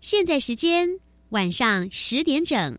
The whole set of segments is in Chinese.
现在时间晚上十点整。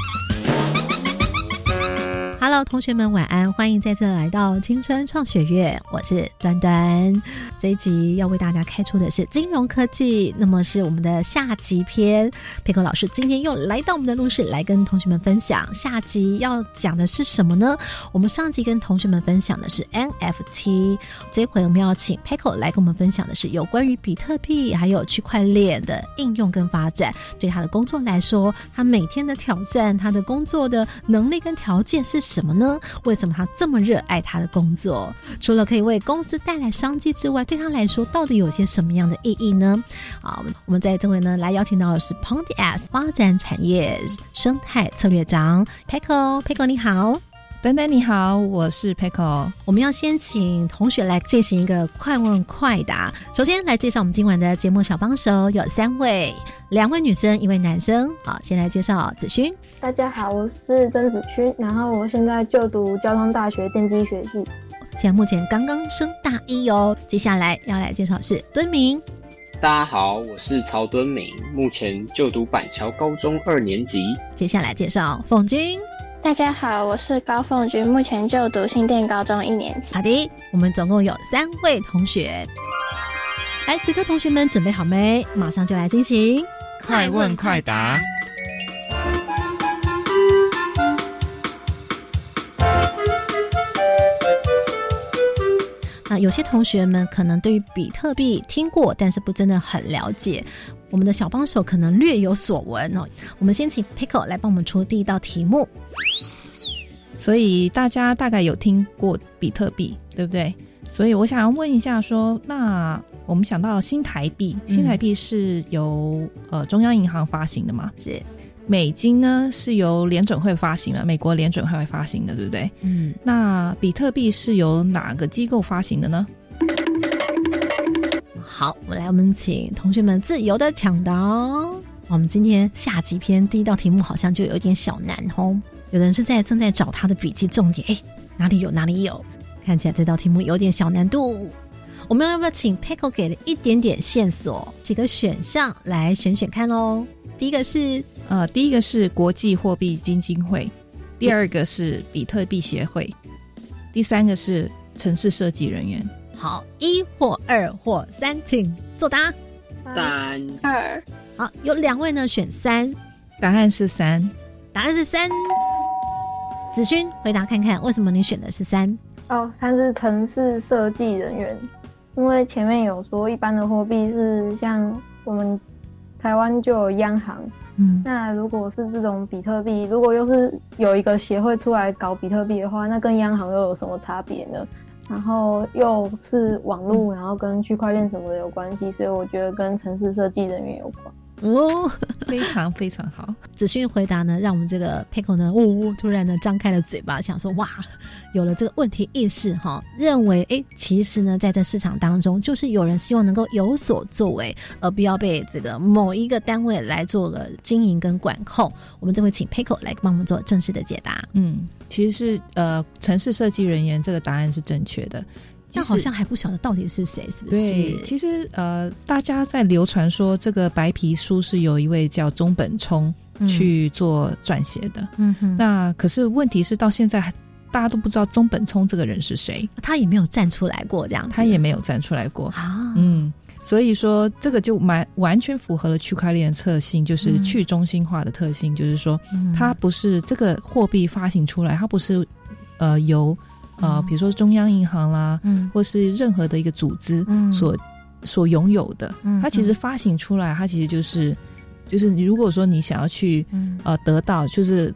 Hello，同学们晚安，欢迎再次来到青春创学院，我是端端。这一集要为大家开出的是金融科技，那么是我们的下集篇。佩克老师今天又来到我们的录室，来跟同学们分享下集要讲的是什么呢？我们上集跟同学们分享的是 NFT，这回我们要请佩克来跟我们分享的是有关于比特币还有区块链的应用跟发展。对他的工作来说，他每天的挑战，他的工作的能力跟条件是。什么呢？为什么他这么热爱他的工作？除了可以为公司带来商机之外，对他来说到底有些什么样的意义呢？啊，我们在这位呢来邀请到的是 Pondas 发展产业生态策略长 Pico，Pico 你好。丹丹你好，我是 Paco。我们要先请同学来进行一个快问快答。首先来介绍我们今晚的节目小帮手有三位，两位女生，一位男生。好，先来介绍子勋。大家好，我是曾子勋，然后我现在就读交通大学电机学系，现在目前刚刚升大一哦。接下来要来介绍是敦明。大家好，我是曹敦明，目前就读板桥高中二年级。接下来介绍凤君。大家好，我是高凤君，目前就读新店高中一年级。好的，我们总共有三位同学。来，此刻同学们准备好没？马上就来进行快问快答。那有些同学们可能对于比特币听过，但是不真的很了解。我们的小帮手可能略有所闻哦。我们先请 Pickle 来帮我们出第一道题目。所以大家大概有听过比特币，对不对？所以我想要问一下，说那我们想到新台币，新台币是由呃中央银行发行的吗？是。美金呢是由联准会发行的，美国联准会发行的，对不对？嗯。那比特币是由哪个机构发行的呢？好，我来，我们请同学们自由的抢答。我们今天下集篇第一道题目好像就有点小难哦。有的人是在正在找他的笔记重点，哎，哪里有哪里有？看起来这道题目有点小难度。我们要不要请 Paco 给了一点点线索，几个选项来选选看喽？第一个是呃，第一个是国际货币基金会，第二个是比特币协会，第三个是城市设计人员。好，一或二或三，请作答。三二，好，有两位呢选三，答案是三，答案是三。子勋回答看看，为什么你选的是三？哦，他是城市设计人员，因为前面有说一般的货币是像我们台湾就有央行，嗯，那如果是这种比特币，如果又是有一个协会出来搞比特币的话，那跟央行又有什么差别呢？然后又是网络，然后跟区块链什么的有关系，所以我觉得跟城市设计人员有关。哦，非常非常好。子勋回答呢，让我们这个 Pickle 呢，呜呜，突然呢张开了嘴巴，想说哇，有了这个问题意识哈，认为哎，其实呢，在这市场当中，就是有人希望能够有所作为，而不要被这个某一个单位来做了经营跟管控。我们这回请 Pickle 来帮我们做正式的解答。嗯，其实是呃，城市设计人员这个答案是正确的。但好像还不晓得到底是谁，是不是？对，其实呃，大家在流传说这个白皮书是有一位叫中本聪去做撰写的。嗯哼。那可是问题是到现在大家都不知道中本聪这个人是谁，他也没有站出来过，这样他也没有站出来过啊。嗯，所以说这个就蛮完全符合了区块链的特性，就是去中心化的特性，就是说它不是这个货币发行出来，它不是呃由。啊，比如说中央银行啦，嗯，或是任何的一个组织所所拥有的，它其实发行出来，它其实就是就是你如果说你想要去呃得到，就是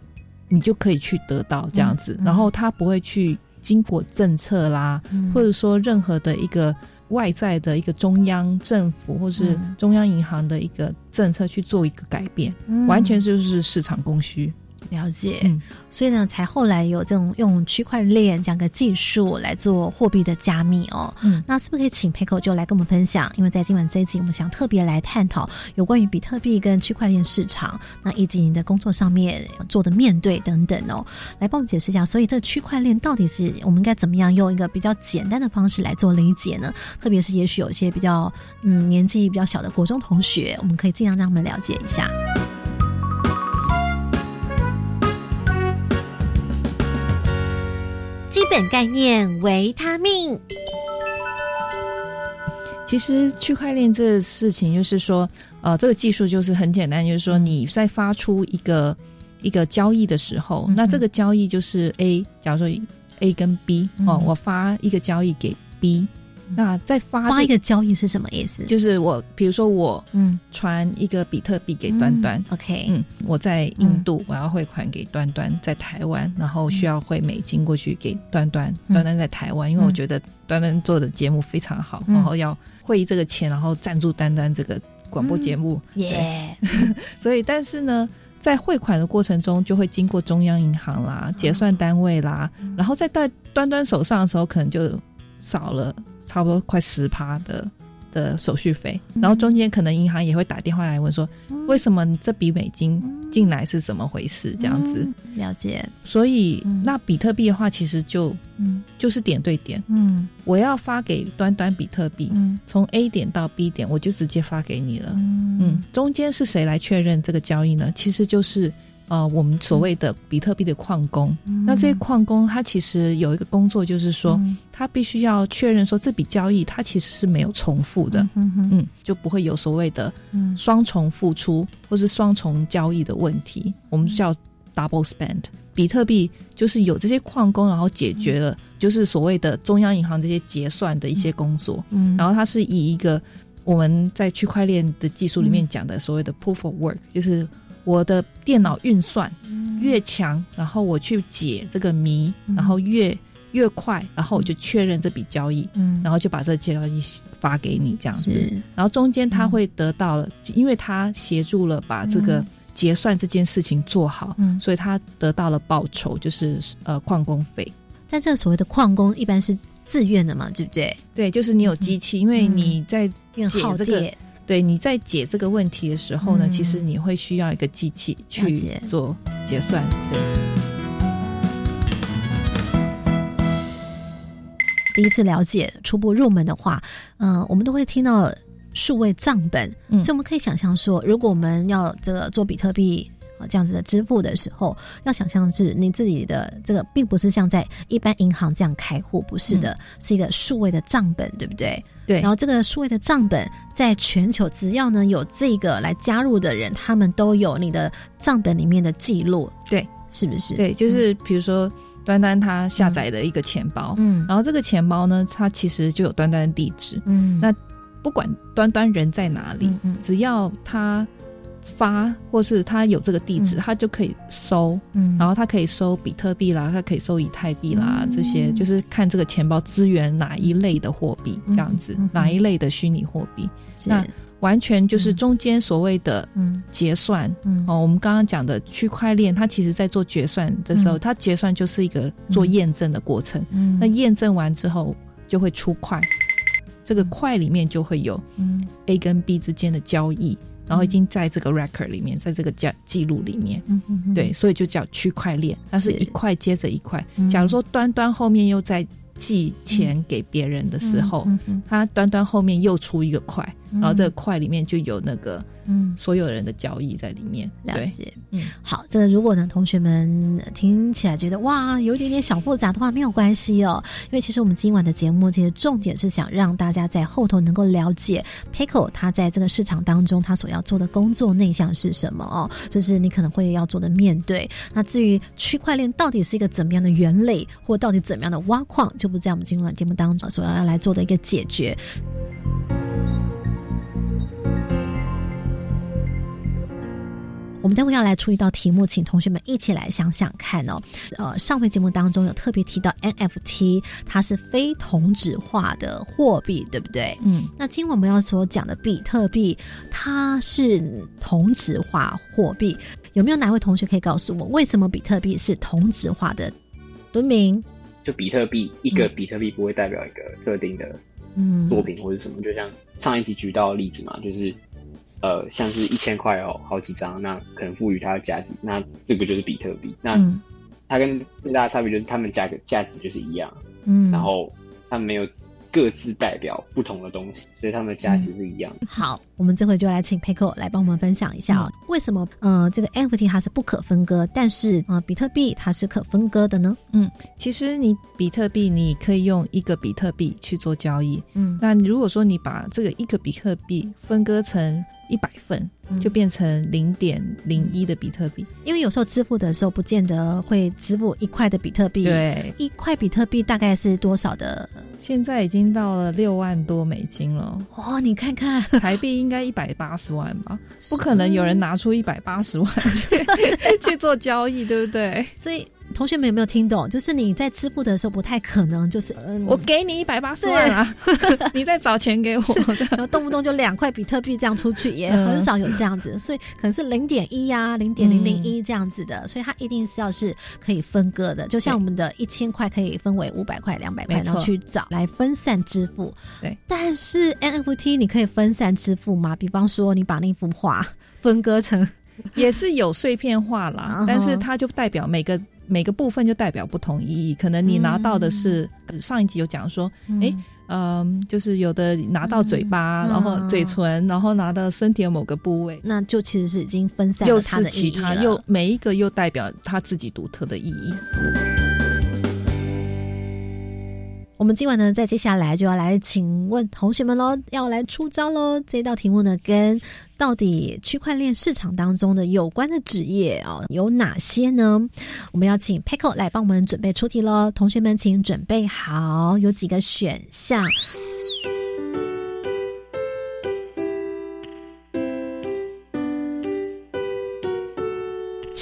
你就可以去得到这样子，然后它不会去经过政策啦，嗯。或者说任何的一个外在的一个中央政府或是嗯。中央银行的一个政策去做一个改变，嗯。完全就是市场供需。了解，嗯所以呢，才后来有这种用区块链这样的技术来做货币的加密哦。嗯那是不是可以请 Pico 就来跟我们分享？因为在今晚这一集，我们想特别来探讨有关于比特币跟区块链市场，那以及您的工作上面做的面对等等哦，来帮我们解释一下。所以这个区块链到底是我们应该怎么样用一个比较简单的方式来做理解呢？特别是也许有一些比较嗯年纪比较小的国中同学，我们可以尽量让他们了解一下。基本概念维他命。其实区块链这个事情，就是说，呃，这个技术就是很简单，就是说你在发出一个一个交易的时候，嗯那这个交易就是 A，假如说 A 跟 B 哦，嗯。我发一个交易给 B，那再发这发一个交易是什么意思？就是我，比如说我嗯。传一个比特币给端端，，OK，嗯，我在印度，我要汇款给端端，在台湾，然后需要汇美金过去给端端，嗯。端端在台湾，因为我觉得端端做的节目非常好，嗯。然后要汇这个钱，然后赞助端端这个广播节目，耶，所以但是呢。在汇款的过程中，就会经过中央银行啦、结算单位啦，然后在端端端手上的时候，可能就少了差不多快十趴的的手续费，然后中间可能银行也会打电话来问说，为什么你这笔美金进来是怎么回事？这样子，嗯了解，所以、嗯。那比特币的话，其实就嗯。就是点对点，嗯。我要发给端端比特币，嗯。从 A 点到 B 点，我就直接发给你了。嗯。嗯，中间是谁来确认这个交易呢？其实就是呃，我们所谓的比特币的矿工。嗯。那这些矿工他其实有一个工作，就是说、他必须要确认说这笔交易它其实是没有重复的，嗯哼嗯，就不会有所谓的嗯。双重付出或是双重交易的问题，我们叫 double spend。比特币就是有这些矿工，然后解决了就是所谓的中央银行这些结算的一些工作，嗯。然后它是以一个我们在区块链的技术里面讲的所谓的 proof of work，就是我的电脑运算越强，然后我去解这个谜，然后越越快，然后我就确认这笔交易，嗯。然后就把这交易发给你这样子。然后中间他会得到了，因为他协助了把这个结算这件事情做好，嗯。所以他得到了报酬，就是呃矿工费。但这个所谓的矿工一般是自愿的嘛，对不对？对，就是你有机器，因为嗯。你在解这个电，对你在解这个问题的时候呢，嗯其实你会需要一个机器去做结算。对，第一次了解初步入门的话，嗯、我们都会听到数位账本，嗯所以我们可以想象说，如果我们要这个做比特币。啊，这样子的支付的时候，要想象是你自己的这个，并不是像在一般银行这样开户，不是的，是一个数位的账本，对不对？嗯对然后这个数位的账本在全球，只要呢有这个来加入的人，他们都有你的账本里面的记录，对，是不是？对，就是比如说端端他下载的一个钱包，嗯然后这个钱包呢，它其实就有端端的地址。嗯，那不管端端人在哪里，嗯嗯只要他发或是他有这个地址，嗯。他就可以收，嗯。然后他可以收比特币啦，他可以收以太币啦，嗯这些就是看这个钱包资源哪一类的货币，这样子，哪一类的虚拟货币，那完全就是中间所谓的嗯。结算。嗯。哦，我们刚刚讲的区块链，它其实在做结算的时候，嗯。它结算就是一个做验证的过程。嗯。那验证完之后就会出块，这个块里面就会有嗯。A 跟 B 之间的交易，然后已经在这个 record 里面，在这个记记录里面。对，所以就叫区块链，它是是。一块接着一块。嗯。假如说端端后面又在寄钱给别人的时候，嗯嗯它端端后面又出一个块，嗯然后这个块里面就有那个嗯所有人的交易在里面。对，了解，嗯，好，这个如果呢，同学们呃听起来觉得哇，有一点点小复杂的话，没有关系哦，因为其实我们今晚的节目，其实重点是想让大家在后头能够了解 Pico 它在这个市场当中，它所要做的工作内向是什么哦，就是你可能会要做的面对。那至于区块链到底是一个怎么样的原理，或到底怎么样的挖矿，就不在我们今晚节目当中所要来做的一个解决。我我们待会要来出一道题目，请同学们一起来想想看哦。呃，上回节目当中有特别提到 NFT，它是非同质化的货币，对不对？嗯，那今天我们要所讲的比特币，它是同质化货币。有没有哪位同学可以告诉我，为什么比特币是同质化的？敦明，就比特币一个比特币不会代表一个特定的嗯作品或者什么，就像上一集举到的例子嘛，就是呃，像是一千块哦，好几张，那可能赋予它的价值，那这个就是比特币。那嗯它跟最大的差别就是它们价格价值就是一样，嗯然后它们没有各自代表不同的东西，所以它们的价值是一样的。好，我们这回就来请 Pico 来帮我们分享一下哦，为什么呃这个 NFT 它是不可分割，但是呃比特币它是可分割的呢？嗯其实你比特币你可以用一个比特币去做交易，嗯那如果说你把这个一个比特币分割成一百份，就变成零点零一的比特币。因为有时候支付的时候不见得会支付一块的比特币，，对，一块比特币大概是多少的？现在已经到了六万多美金了，哦，你看看，台币应该一百八十万吧？不可能有人拿出一百八十万去 去做交易，对不对？所以同学们有没有听懂？就是你在支付的时候不太可能，就是嗯，我给你一百八十万啊，你再找钱给我。然后动不动就两块比特币这样出去，也嗯很少有这样子，所以可能是零点一呀、零点零零一这样子的，所以它一定是要是可以分割的，就像我们的一千块可以分为五百块、两百块，然后去找来分散支付。对，但是 NFT 你可以分散支付吗？比方说你把那幅画分割成，也是有碎片化嗯啦，但是它就代表每个每个部分就代表不同意义。可能你拿到的是、上一集有讲说，诶嗯，就是有的拿到嘴巴，嗯然后嘴唇，然后拿到身体的某个部位，那就其实是已经分散又了它是的意义其他，又每一个又代表他自己独特的意义。我们今晚呢，在接下来就要来请问同学们喽，要来出招喽。这道题目呢，跟到底区块链市场当中的有关的职业哦有哪些呢？我们要请 Paco 来帮我们准备出题喽。同学们，请准备好，有几个选项。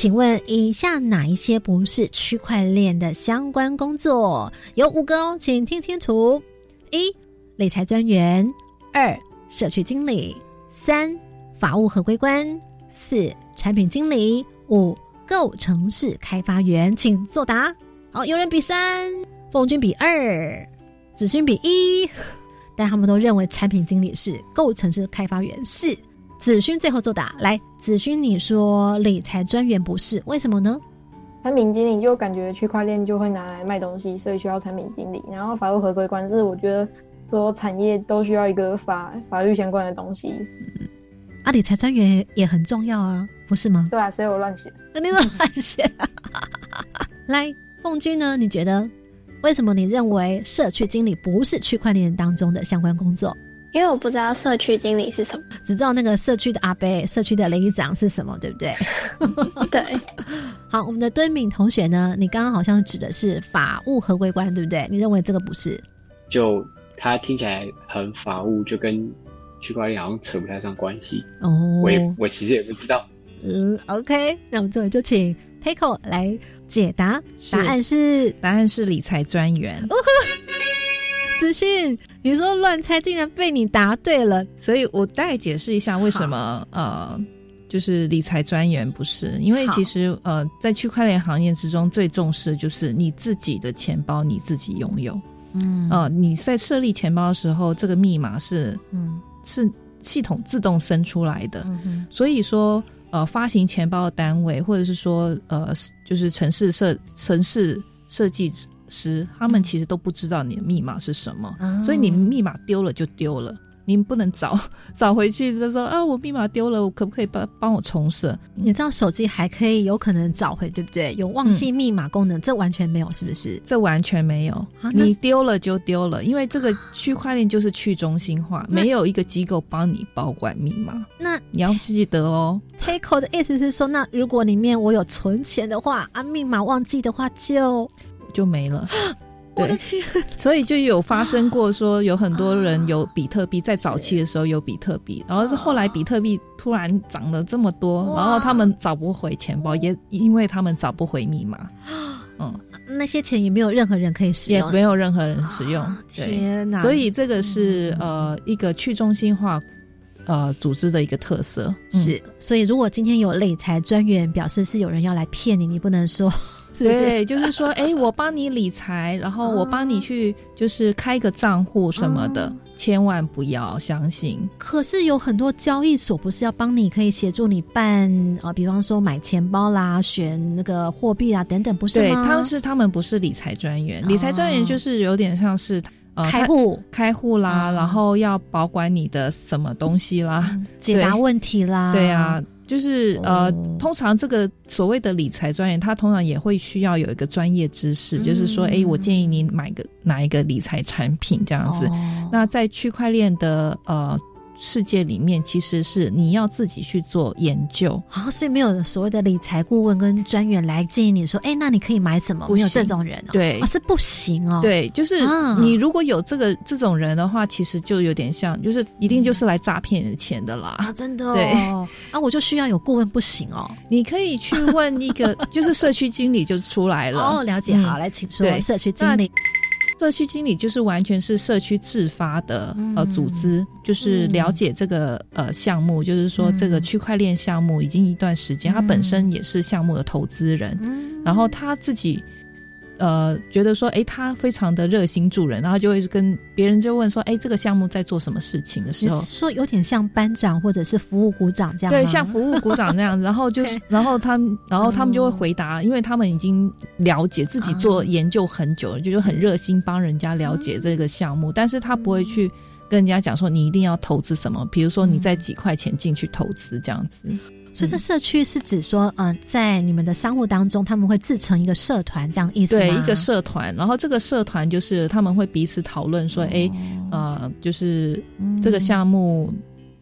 请问以下哪一些不是区块链的相关工作？有五个哦，请听清楚：一、理财专员；二、社区经理；三、法务合规官；四、产品经理；五、构城市开发员。请作答。好，有人比三，凤君比二，子勋比一，但他们都认为产品经理是，构城市开发员是。子勋最后作答，来，子勋，你说理财专员不是，为什么呢？产品经理就感觉区块链就会拿来卖东西，所以需要产品经理。然后法务合规官是我觉得所有产业都需要一个法法律相关的东西。嗯啊，理财专员也很重要啊，不是吗？对啊，所以我乱写。那你乱选？来，凤君呢？你觉得为什么你认为社区经理不是区块链当中的相关工作？因为我不知道社区经理是什么。只知道那个社区的阿伯、社区的里长是什么，对不对？对，好，我们的敦敏同学呢？你刚刚好像指的是法务合规官，对不对？你认为这个不是？就他听起来很法务，就跟区块链好像扯不太上关系。哦，我也我其实也不知道。嗯，OK，那我们这里就请 Pico 来解答，答案是答案是理财专员。资讯。你说乱猜，竟然被你答对了。所以我大概解释一下为什么呃，就是理财专员不是，因为其实呃，在区块链行业之中，最重视的就是你自己的钱包你自己拥有。嗯呃，你在设立钱包的时候，这个密码是嗯是系统自动生出来的，嗯哼所以说呃，发行钱包的单位或者是说呃，就是城市设城市设计师，他们其实都不知道你的密码是什么。哦所以你密码丢了就丢了，你不能找找 回去就说啊，我密码丢了，我可不可以帮帮我重设？你知道手机还可以有可能找回，对不对？有忘记密码功能，这完全没有，是不是？这完全没有，啊你丢了就丢了，因为这个区块链就是去中心化，没有一个机构帮你保管密码，那你要记得哦。Pico 的意思是说，那如果里面我有存钱的话，啊，密码忘记的话就就没了，对，所以就有发生过说有很多人有比特币，在早期的时候有比特币，然后是后来比特币突然涨了这么多，然后他们找不回钱包，也因为他们找不回密码，嗯，那些钱也没有任何人可以使用，也没有任何人使用。天哪！所以这个是呃一个去中心化。呃，组织的一个特色。是，所以如果今天有理财专员表示是有人要来骗你，你不能说，对，就是说，哎，我帮你理财，然后我帮你去，就是开个账户什么的，千万不要相信。可是有很多交易所不是要帮你，可以协助你办啊，比方说买钱包啦、选那个货币啊等等，不是吗？对，他们是他们不是理财专员，理财专员就是有点像是。开户、开户啦，然后要保管你的什么东西啦，解答问题啦，对啊，就是呃，通常这个所谓的理财专员，他通常也会需要有一个专业知识，就是说，哎，我建议你买个哪一个理财产品这样子。那在区块链的呃。世界里面其实是你要自己去做研究啊，所以没有所谓的理财顾问跟专员来建议你说，哎，那你可以买什么？没有这种人，哦对，是不行哦。对，就是你如果有这个这种人的话，其实就有点像，就是一定就是来诈骗你的钱的啦。啊，真的。对啊，我就需要有顾问，不行哦。你可以去问一个，就是社区经理就出来了。哦，了解，好，来请说社区经理。社区经理就是完全是社区自发的呃组织，就是了解这个呃项目，就是说这个区块链项目已经一段时间，他本身也是项目的投资人，然后他自己。呃，觉得说，哎，他非常的热心助人，然后就会跟别人就问说，哎，这个项目在做什么事情的时候，说有点像班长或者是服务股长这样，对，像服务股长那样，然后就是，然后他们，然后他们就会回答，因为他们已经了解自己做研究很久了，就就很热心帮人家了解这个项目，但是他不会去跟人家讲说你一定要投资什么，比如说你在几块钱进去投资这样子。所以，这社区是指说，嗯，在你们的商户当中，他们会自成一个社团，这样意思吗？对，一个社团。然后，这个社团就是他们会彼此讨论说，哎，呃，就是这个项目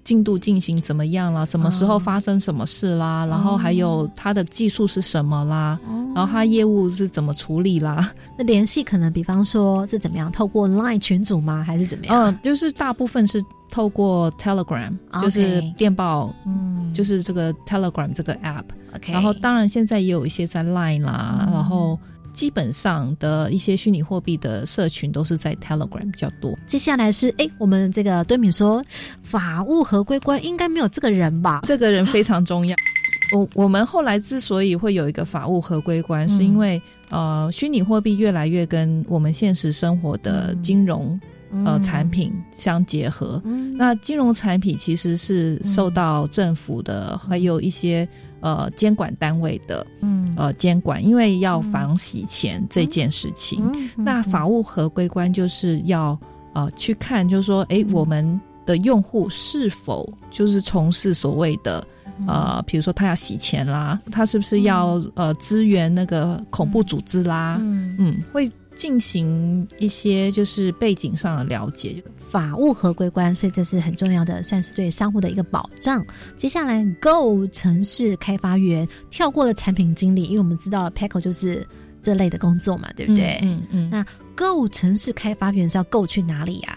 进度进行怎么样了？什么时候发生什么事啦？然后还有他的技术是什么啦？然后他业务是怎么处理啦？那联系可能，比方说是怎么样？透过 Line 群组吗？还是怎么样？嗯，就是大部分是。透过 Telegram 就是电报，嗯，就是这个 Telegram 这个 app，然后当然现在也有一些在 Line 啦，然后基本上的一些虚拟货币的社群都是在 Telegram 比较多。接下来是哎，我们这个敦敏说法务合规官应该没有这个人吧？这个人非常重要。我我们后来之所以会有一个法务合规官，是因为呃，虚拟货币越来越跟我们现实生活的金融。呃，产品相结合，那金融产品其实是受到政府的，还有一些呃监管单位的，嗯，呃监管，因为要防洗钱这件事情。那法务合规官就是要呃去看，就是说，哎，我们的用户是否就是从事所谓的呃，比如说他要洗钱啦，他是不是要呃支援那个恐怖组织啦？嗯，会。进行一些就是背景上的了解，法务合规官，所以这是很重要的，算是对商户的一个保障。接下来，Go 城市开发员跳过了产品经理，因为我们知道 Paco 就是这类的工作嘛，对不对？嗯嗯。那 Go 城市开发员是要 Go 去哪里呀？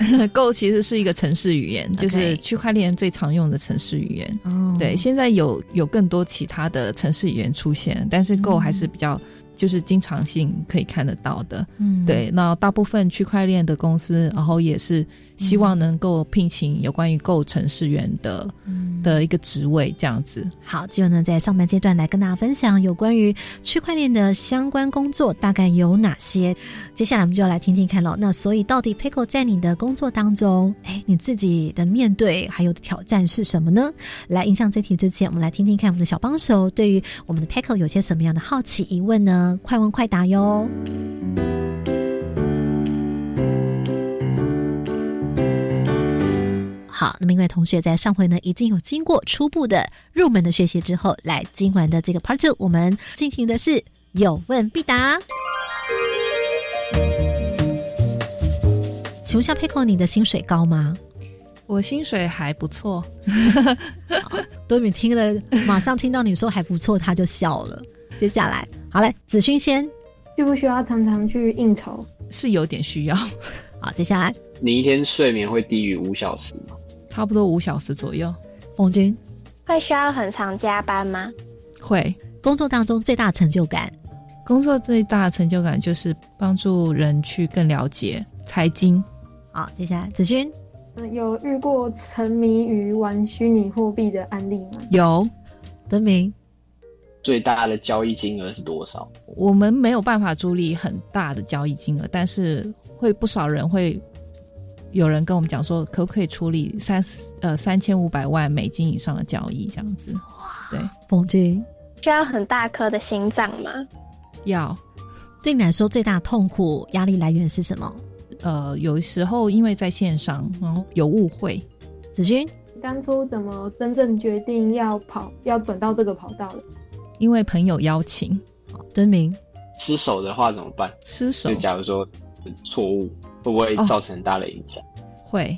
Go 其实是一个城市语言，就是区块链最常用的城市语言。哦。对，现在有有更多其他的城市语言出现，但是 Go 还是比较。就是经常性可以看得到的，嗯，对。那大部分区块链的公司，然后也是希望能够聘请有关于构程式员的的一个职位，这样子。好，今晚呢，在上半阶段来跟大家分享有关于区块链的相关工作大概有哪些。接下来我们就要来听听看喽。那所以到底 Pico 在你的工作当中，哎，你自己的面对还有挑战是什么呢？来，印象这题之前，我们来听听看我们的小帮手对于我们的 Pico 有些什么样的好奇疑问呢？快问快答哟！好，那么因为同学在上回呢已经有经过初步的入门的学习之后，来今晚的这个 Part Two，我们进行的是有问必答。请问一下 Pico，你的薪水高吗？我薪水还不错。多米听了，马上听到你说还不错，他就笑了。接下来。好嘞，子勋先，需不需要常常去应酬？是有点需要，好，接下来你一天睡眠会低于五小时吗？差不多五小时左右。冯军会需要很常加班吗？会工作当中最大成就感，工作最大的成就感就是帮助人去更了解财经。好，接下来子勋嗯，有遇过沉迷于玩虚拟货币的案例吗？有，德明最大的交易金额是多少？我们没有办法处理很大的交易金额，但是会不少人会有人跟我们讲说，可不可以处理三呃三千五百万美金以上的交易这样子？对，冯军需要很大颗的心脏吗？要对你来说最大痛苦压力来源是什么？呃有时候因为在线上，然后有误会，子君当初怎么真正决定要跑，要转到这个跑道的？因为朋友邀请敦明失手的话怎么办？失手就假如说错误，会不会造成很大的影响？会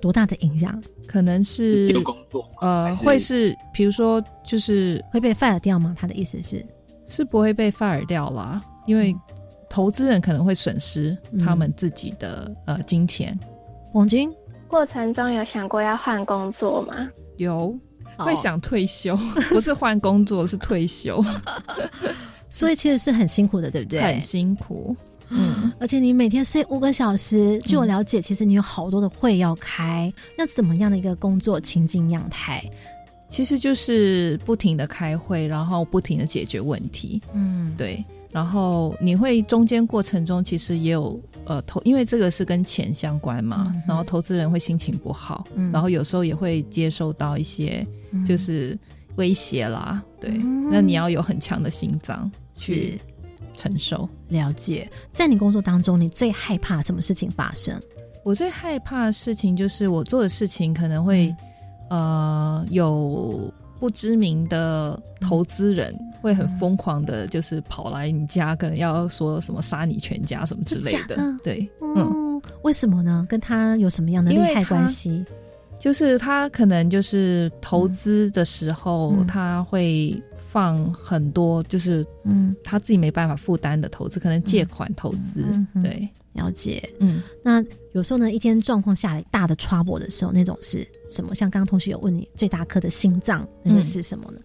多大的影响？可能是丢工作呃是会是比如说就是会被 fire 掉吗？他的意思是，是不会被 fire 掉啦，因为投资人可能会损失他们自己的、呃金钱。王军过程中有想过要换工作吗？有好会想退休，不是换工作，是退休，所以其实是很辛苦的，对不对？很辛苦。嗯，而且你每天睡五个小时，据我了解，其实你有好多的会要开，那怎么样的一个工作情境样态？其实就是不停的开会，然后不停的解决问题。嗯，对，然后你会中间过程中其实也有呃投，因为这个是跟钱相关嘛，嗯然后投资人会心情不好，嗯。然后有时候也会接受到一些嗯。就是威胁啦，对，嗯。那你要有很强的心脏去承受。了解。在你工作当中，你最害怕什么事情发生？我最害怕的事情就是我做的事情可能会、嗯呃有不知名的投资人会很疯狂的，就是跑来你家，可能要说什么杀你全家什么之类的。的对，嗯，嗯，为什么呢？跟他有什么样的利害关系？就是他可能就是投资的时候，嗯他会放很多就是嗯，他自己没办法负担的投资，可能借款投资。嗯嗯对，了解。嗯，那有时候呢，一天状况下来大的 trouble 的时候，那种是什么？像刚刚同学有问你最大颗的心脏，那个是什么呢？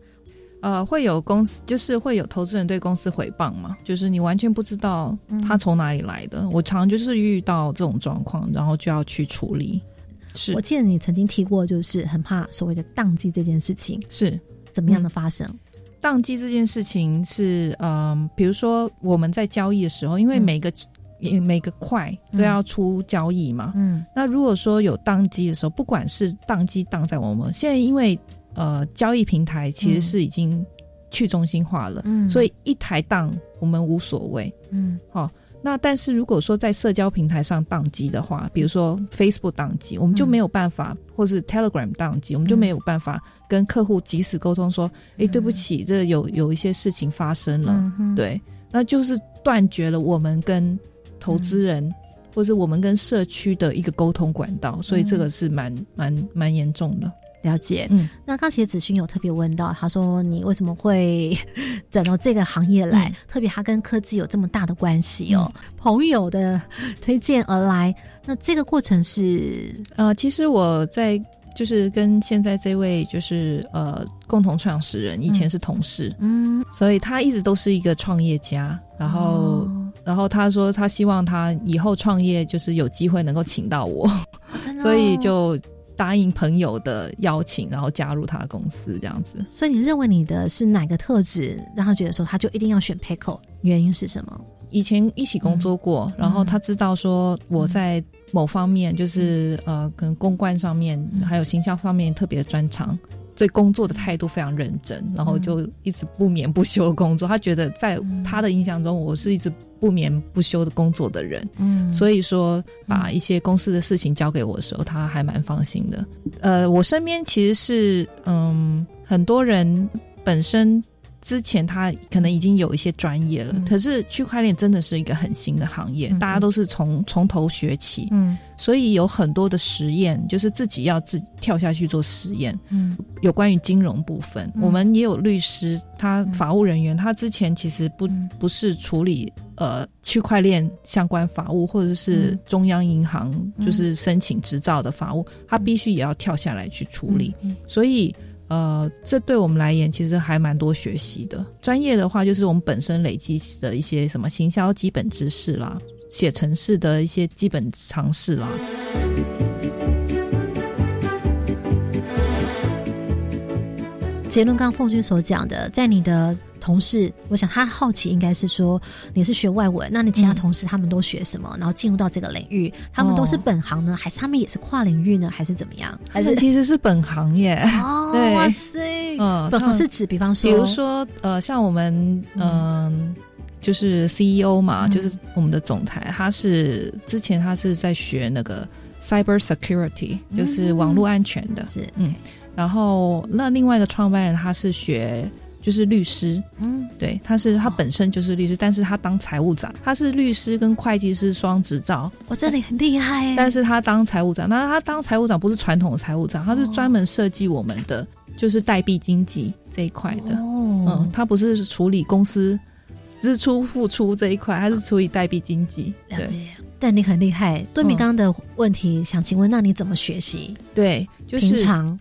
呃，会有公司，就是会有投资人对公司回谤嘛，就是你完全不知道他从哪里来的。我常就是遇到这种状况，然后就要去处理。是我记得你曾经提过，就是很怕所谓的宕机这件事情，是怎么样的发生？宕机这件事情是，嗯、比如说我们在交易的时候，因为嗯。每个、每个块都要出交易嘛，嗯。那如果说有宕机的时候，不管是宕机宕在我们现在，因为呃交易平台其实是已经去中心化了，嗯。所以一台宕我们无所谓。嗯。好、那但是如果说在社交平台上宕机的话，比如说 Facebook 宕机，我们就没有办法，或是 Telegram 宕机，我们就没有办法跟客户及时沟通说，哎、对不起，这有有一些事情发生了，嗯对，那就是断绝了我们跟投资人。或是我们跟社区的一个沟通管道，所以这个是蛮蛮蛮严重的。了解。嗯，那刚才子勋有特别问到，他说你为什么会 转到这个行业来？嗯特别他跟科技有这么大的关系哦，朋友的推荐而来。那这个过程是呃，其实我在就是跟现在这位就是呃共同创始人以前是同事，嗯，所以他一直都是一个创业家。然后，哦然后他说他希望他以后创业就是有机会能够请到我，哦 所以就答应朋友的邀请，然后加入他的公司这样子。所以你认为你的是哪个特质让他觉得说他就一定要选 Pickle？原因是什么？以前一起工作过，然后他知道说我在某方面就是、呃，可能公关上面还有行销方面特别专长，对工作的态度非常认真，然后就一直不眠不休的工作。他觉得在他的印象中，我是一直不眠不休的工作的人，嗯所以说把一些公司的事情交给我的时候，他还蛮放心的。呃，我身边其实是嗯，很多人本身之前他可能已经有一些专业了，可是区块链真的是一个很新的行业，嗯大家都是从从头学起，嗯。所以有很多的实验，就是自己要自己跳下去做实验。嗯。有关于金融部分，嗯。我们也有律师，他法务人员，他之前其实不、不是处理呃区块链相关法务，或者是中央银行就是申请执照的法务，他必须也要跳下来去处理。所以呃，这对我们来言其实还蛮多学习的。专业的话，就是我们本身累积的一些什么行销基本知识啦，写程式的一些基本常识啦。结论刚凤君所讲的，在你的同事，我想他好奇应该是说你是学外文，那你其他同事他们都学什么？然后进入到这个领域，他们都是本行呢，还是他们也是跨领域呢，还是怎么样？还是其实是本行耶？哦，对，哇塞，嗯，本行是指，比方说，比如说，呃，像我们，嗯，就是 CEO 嘛，就是我们的总裁，他是之前他是在学那个 cyber security，就是网络安全的，是，嗯。然后，那另外一个创办人他是学就是律师，嗯，对，他是他本身就是律师，但是他当财务长，他是律师跟会计师双执照，我这里很厉害。但是他当财务长，那他当财务长不是传统的财务长，他是专门设计我们的就是代币经济这一块的，哦，嗯，他不是处理公司支出付出这一块，他是处理代币经济。了解，但你很厉害。对米刚刚的问题，想请问，那你怎么学习？对，就是平常。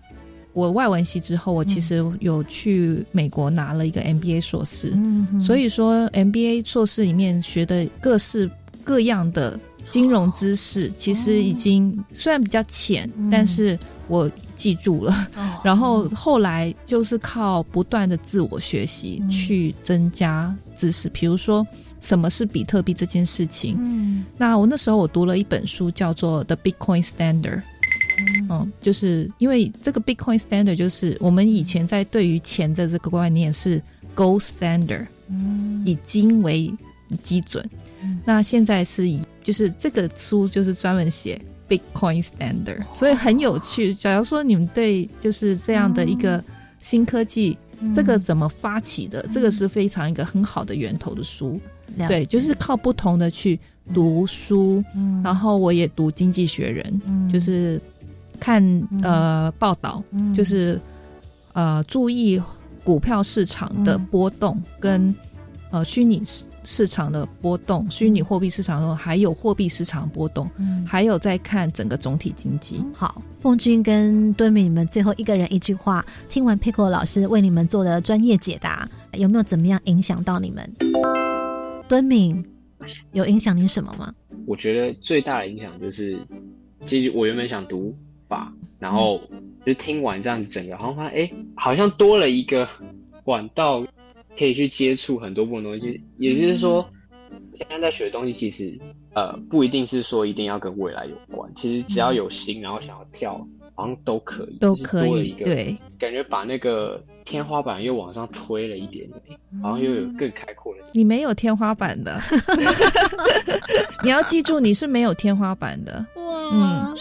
我外文系之后，我其实有去美国拿了一个 MBA 硕士，所以说 MBA 硕士里面学的各式各样的金融知识，其实已经虽然比较浅，但是我记住了。然后后来就是靠不断的自我学习去增加知识，比如说什么是比特币这件事情。嗯，那我那时候我读了一本书，叫做《The Bitcoin Standard》。嗯，就是因为这个 Bitcoin Standard 就是我们以前在对于钱的这个观念是 Gold Standard，嗯，以金为基准。那现在是以就是这个书就是专门写 Bitcoin Standard，所以很有趣。假如说你们对就是这样的一个新科技，这个怎么发起的，这个是非常一个很好的源头的书。对，就是靠不同的去读书，嗯然后我也读《经济学人》，就是。看呃报道，就是呃注意股票市场的波动，跟呃虚拟市市场的波动，虚拟货币市场中还有货币市场波动，还有在看整个总体经济。好，凤君跟敦敏，你们最后一个人一句话，听完 Pico 老师为你们做的专业解答，有没有怎么样影响到你们？敦敏有影响你什么吗？我觉得最大的影响就是，其实我原本想读。吧，然后就听完这样子整个，好像发现哎，好像多了一个管道，可以去接触很多不同东西。也就是说，现在在学的东西，其实呃不一定是说一定要跟未来有关，其实只要有心，然后想要跳，好像都可以，都可以。对，感觉把那个天花板又往上推了一点，好像又有更开阔了。你没有天花板的，你要记住，你是没有天花板的。哇，嗯。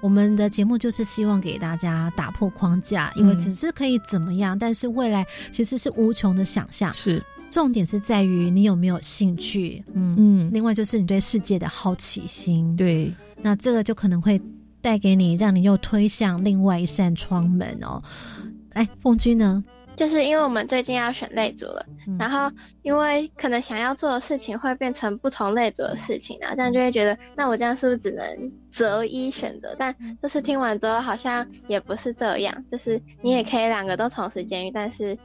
我们的节目就是希望给大家打破框架，因为只是可以怎么样，但是未来其实是无穷的想象。是，重点是在于你有没有兴趣，嗯嗯。另外就是你对世界的好奇心。对，那这个就可能会带给你，让你又推向另外一扇窗门哦。哎，凤君呢？就是因为我们最近要选类组了，然后因为可能想要做的事情会变成不同类组的事情，然后这样就会觉得，那我这样是不是只能择一选择？但这次听完之后，好像也不是这样，就是你也可以两个都同时监狱，但是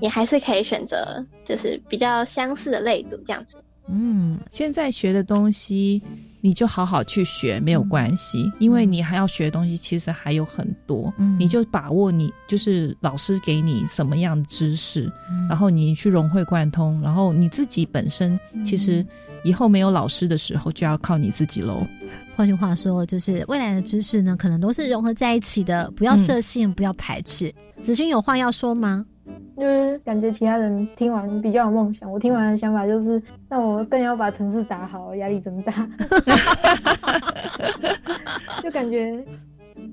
你还是可以选择，就是比较相似的类组这样子。嗯，现在学的东西。你就好好去学，没有关系，因为你还要学的东西其实还有很多。嗯，你就把握你就是老师给你什么样的知识，然后你去融会贯通，然后你自己本身其实以后没有老师的时候就要靠你自己喽。换句话说，就是未来的知识呢，可能都是融合在一起的，不要设限，不要排斥。子君有话要说吗？就是感觉其他人听完比较有梦想，我听完的想法就是，那我更要把城市打好，压力增大。就感觉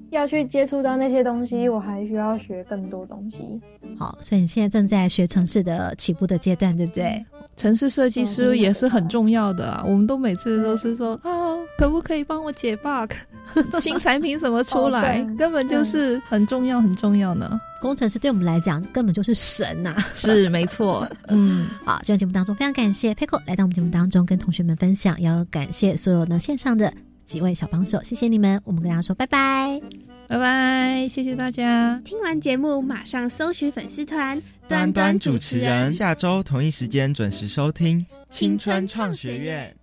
要去接触到那些东西，我还需要学更多东西。好，所以你现在正在学城市的起步的阶段，对不对？城市设计师也是很重要的啊，我们都每次都是说啊，可不可以帮我解 bug？新产品怎么出来，根本就是很重要很重要呢。工程师对我们来讲根本就是神呐、是没错，嗯，好，这期节目当中非常感谢 Pico 来到我们节目当中跟同学们分享，也要感谢所有呢线上的几位小帮手，谢谢你们，我们跟大家说拜拜。拜拜，谢谢大家。听完节目马上搜寻粉丝团。端端主持人，下周同一时间准时收听《青春创学院》。